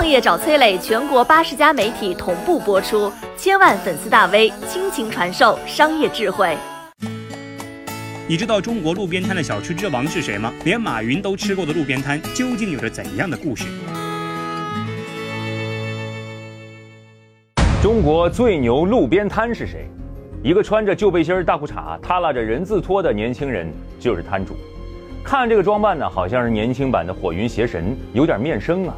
创业找崔磊，全国八十家媒体同步播出，千万粉丝大 V 倾情传授商业智慧。你知道中国路边摊的小吃之王是谁吗？连马云都吃过的路边摊，究竟有着怎样的故事？中国最牛路边摊是谁？一个穿着旧背心、大裤衩、耷拉着人字拖的年轻人就是摊主。看这个装扮呢，好像是年轻版的火云邪神，有点面生啊。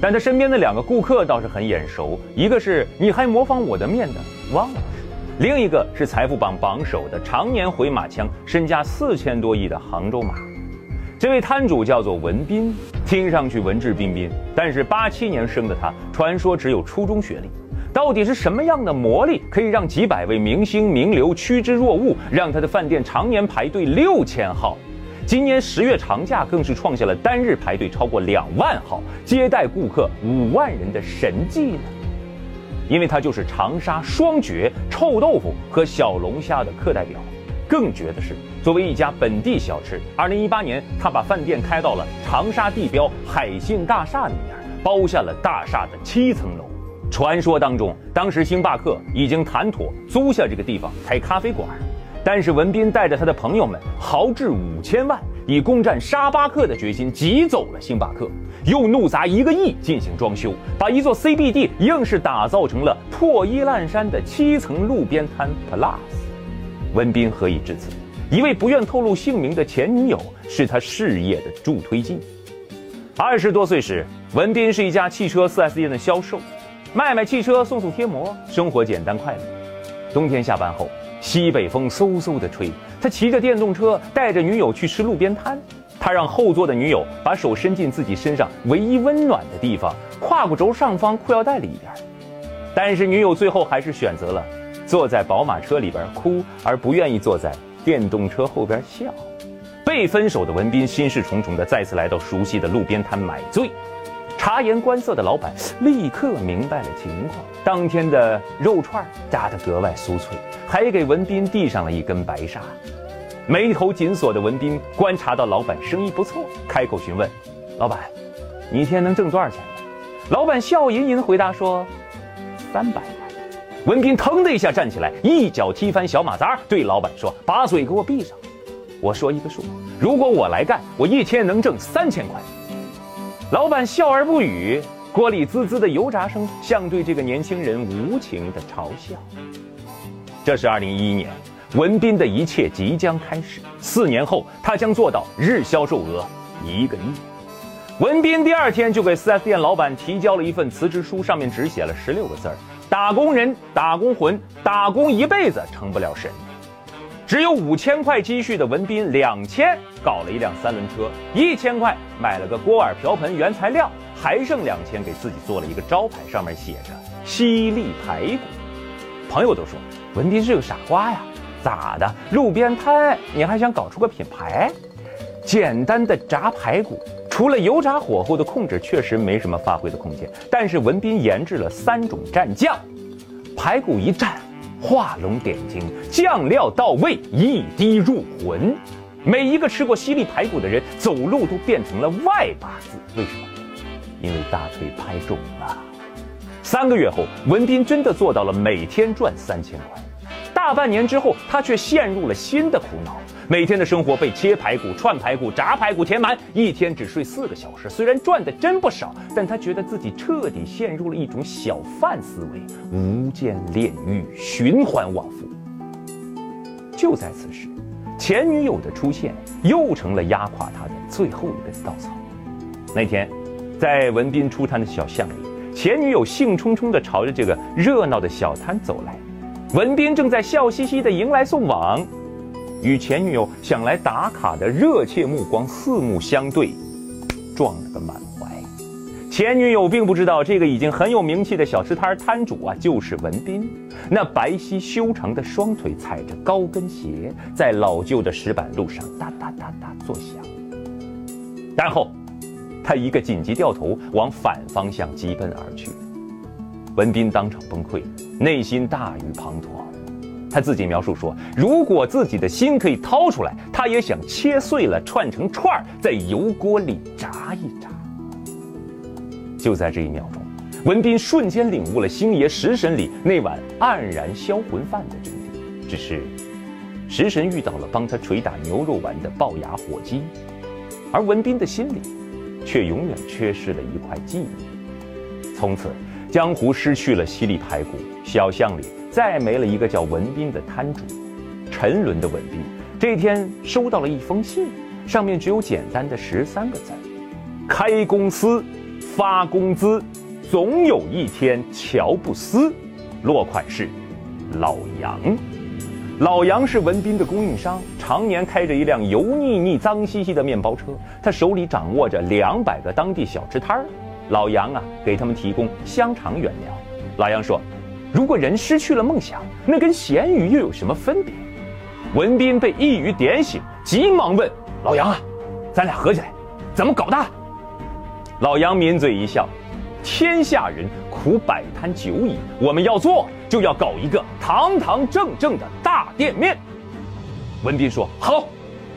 但他身边的两个顾客倒是很眼熟，一个是你还模仿我的面的汪老师。另一个是财富榜榜首的常年回马枪、身家四千多亿的杭州马，这位摊主叫做文斌，听上去文质彬彬，但是八七年生的他，传说只有初中学历。到底是什么样的魔力，可以让几百位明星名流趋之若鹜，让他的饭店常年排队六千号？今年十月长假更是创下了单日排队超过两万号、接待顾客五万人的神迹呢？因为他就是长沙双绝臭豆腐和小龙虾的课代表，更绝的是，作为一家本地小吃，二零一八年他把饭店开到了长沙地标海信大厦里面，包下了大厦的七层楼。传说当中，当时星巴克已经谈妥租下这个地方开咖啡馆，但是文斌带着他的朋友们豪掷五千万。以攻占沙巴克的决心挤走了星巴克，又怒砸一个亿进行装修，把一座 CBD 硬是打造成了破衣烂衫的七层路边摊 Plus。文斌何以至此？一位不愿透露姓名的前女友是他事业的助推剂。二十多岁时，文斌是一家汽车 4S 店的销售，卖卖汽车，送送贴膜，生活简单快乐。冬天下班后。西北风嗖嗖地吹，他骑着电动车带着女友去吃路边摊。他让后座的女友把手伸进自己身上唯一温暖的地方——胯骨轴上方裤腰带里边。但是女友最后还是选择了坐在宝马车里边哭，而不愿意坐在电动车后边笑。被分手的文斌心事重重地再次来到熟悉的路边摊买醉。察言观色的老板立刻明白了情况，当天的肉串炸得格外酥脆，还给文斌递上了一根白沙。眉头紧锁的文斌观察到老板生意不错，开口询问：“老板，你一天能挣多少钱？”老板笑吟吟回答说：“三百万。”文斌腾的一下站起来，一脚踢翻小马扎，对老板说：“把嘴给我闭上！我说一个数，如果我来干，我一天能挣三千块。”老板笑而不语，锅里滋滋的油炸声像对这个年轻人无情的嘲笑。这是二零一一年，文斌的一切即将开始。四年后，他将做到日销售额一个亿。文斌第二天就给 4S 店老板提交了一份辞职书，上面只写了十六个字儿：打工人，打工魂，打工一辈子成不了神。只有五千块积蓄的文斌，两千搞了一辆三轮车，一千块买了个锅碗瓢盆原材料，还剩两千给自己做了一个招牌，上面写着“犀利排骨”。朋友都说文斌是个傻瓜呀，咋的？路边摊你还想搞出个品牌？简单的炸排骨，除了油炸火候的控制，确实没什么发挥的空间。但是文斌研制了三种蘸酱，排骨一蘸。画龙点睛，酱料到位，一滴入魂。每一个吃过犀利排骨的人，走路都变成了外八字。为什么？因为大腿拍肿了。三个月后，文斌真的做到了每天赚三千块。大半年之后，他却陷入了新的苦恼。每天的生活被切排骨、串排骨、炸排骨填满，一天只睡四个小时。虽然赚的真不少，但他觉得自己彻底陷入了一种小贩思维，无间炼狱，循环往复。就在此时，前女友的出现又成了压垮他的最后一根稻草。那天，在文斌出摊的小巷里，前女友兴冲冲地朝着这个热闹的小摊走来，文斌正在笑嘻嘻地迎来送往。与前女友想来打卡的热切目光四目相对，撞了个满怀。前女友并不知道，这个已经很有名气的小吃摊摊主啊，就是文斌。那白皙修长的双腿踩着高跟鞋，在老旧的石板路上哒哒哒哒作响。然后，他一个紧急掉头，往反方向疾奔而去。文斌当场崩溃，内心大雨滂沱。他自己描述说：“如果自己的心可以掏出来，他也想切碎了串成串儿，在油锅里炸一炸。”就在这一秒钟，文斌瞬间领悟了星爷食神里那碗黯然销魂饭的真谛。只是，食神遇到了帮他捶打牛肉丸的龅牙火鸡，而文斌的心里，却永远缺失了一块记忆。从此，江湖失去了犀利排骨，小巷里再没了一个叫文斌的摊主。沉沦的文斌这一天收到了一封信，上面只有简单的十三个字：开公司。发工资，总有一天乔布斯。落款是老杨。老杨是文斌的供应商，常年开着一辆油腻腻、脏兮兮的面包车。他手里掌握着两百个当地小吃摊儿。老杨啊，给他们提供香肠原料。老杨说：“如果人失去了梦想，那跟咸鱼又有什么分别？”文斌被一语点醒，急忙问老杨啊：“咱俩合起来，怎么搞的？”老杨抿嘴一笑：“天下人苦摆摊久矣，我们要做就要搞一个堂堂正正的大店面。”文斌说：“好，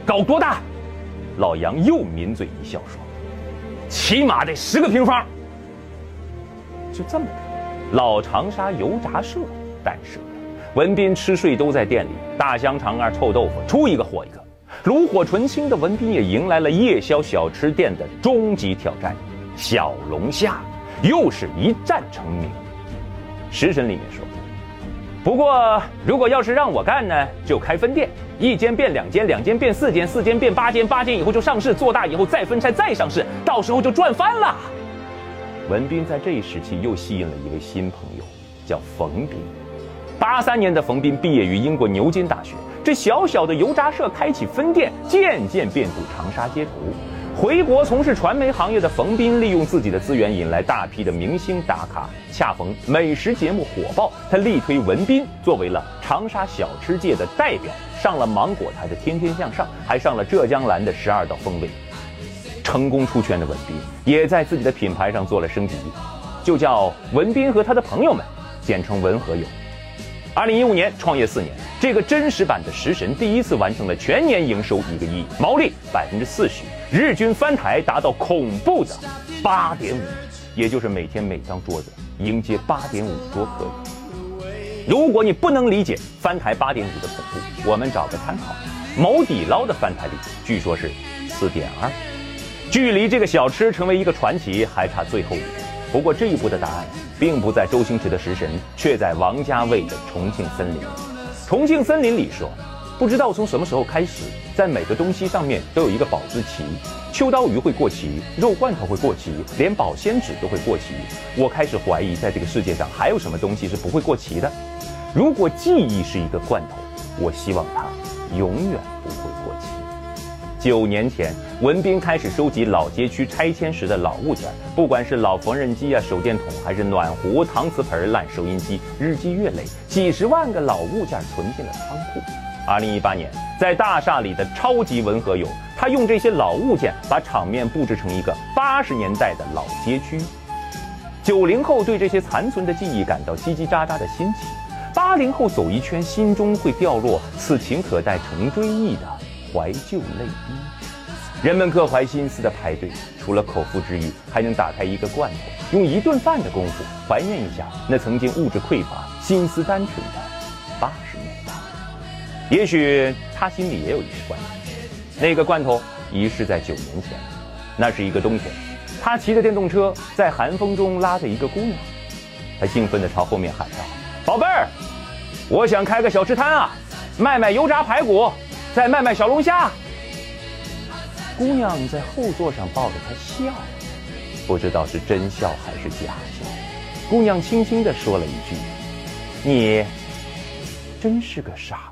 搞多大？”老杨又抿嘴一笑说：“起码得十个平方。”就这么的，老长沙油炸社诞生了。文斌吃睡都在店里，大香肠啊、臭豆腐，出一个火一个。炉火纯青的文斌也迎来了夜宵小吃店的终极挑战。小龙虾又是一战成名。食神里面说，不过如果要是让我干呢，就开分店，一间变两间，两间变四间，四间变八间，八间以后就上市，做大以后再分拆再上市，到时候就赚翻了。文斌在这一时期又吸引了一位新朋友，叫冯斌。八三年的冯斌毕业于英国牛津大学，这小小的油炸社开启分店，渐渐遍布长沙街头。回国从事传媒行业的冯斌，利用自己的资源引来大批的明星打卡。恰逢美食节目火爆，他力推文斌作为了长沙小吃界的代表，上了芒果台的《天天向上》，还上了浙江蓝的《十二道锋味》。成功出圈的文斌，也在自己的品牌上做了升级，就叫文斌和他的朋友们，简称文和友。二零一五年创业四年，这个真实版的食神第一次完成了全年营收一个亿，毛利百分之四十，日均翻台达到恐怖的八点五，也就是每天每张桌子迎接八点五桌客人。如果你不能理解翻台八点五的恐怖，我们找个参考，某底捞的翻台率据说是四点二，距离这个小吃成为一个传奇还差最后一步。不过这一步的答案。并不在周星驰的食神，却在王家卫的重庆森林。重庆森林里说，不知道从什么时候开始，在每个东西上面都有一个保质期。秋刀鱼会过期，肉罐头会过期，连保鲜纸都会过期。我开始怀疑，在这个世界上还有什么东西是不会过期的。如果记忆是一个罐头，我希望它永远不会过期。九年前，文斌开始收集老街区拆迁时的老物件，不管是老缝纫机啊、手电筒，还是暖壶、搪瓷盆、烂收音机、日积月累，几十万个老物件存进了仓库。二零一八年，在大厦里的超级文和友，他用这些老物件把场面布置成一个八十年代的老街区。九零后对这些残存的记忆感到叽叽喳喳的新奇，八零后走一圈，心中会掉落“此情可待成追忆”的。怀旧泪滴，人们各怀心思的排队，除了口腹之欲，还能打开一个罐头，用一顿饭的功夫怀念一下那曾经物质匮乏、心思单纯的。也许他心里也有一个罐头，那个罐头遗失在九年前。那是一个冬天，他骑着电动车在寒风中拉着一个姑娘，他兴奋地朝后面喊道：“宝贝儿，我想开个小吃摊啊，卖卖油炸排骨。”再卖卖小龙虾，姑娘在后座上抱着他笑，不知道是真笑还是假笑。姑娘轻轻地说了一句：“你真是个傻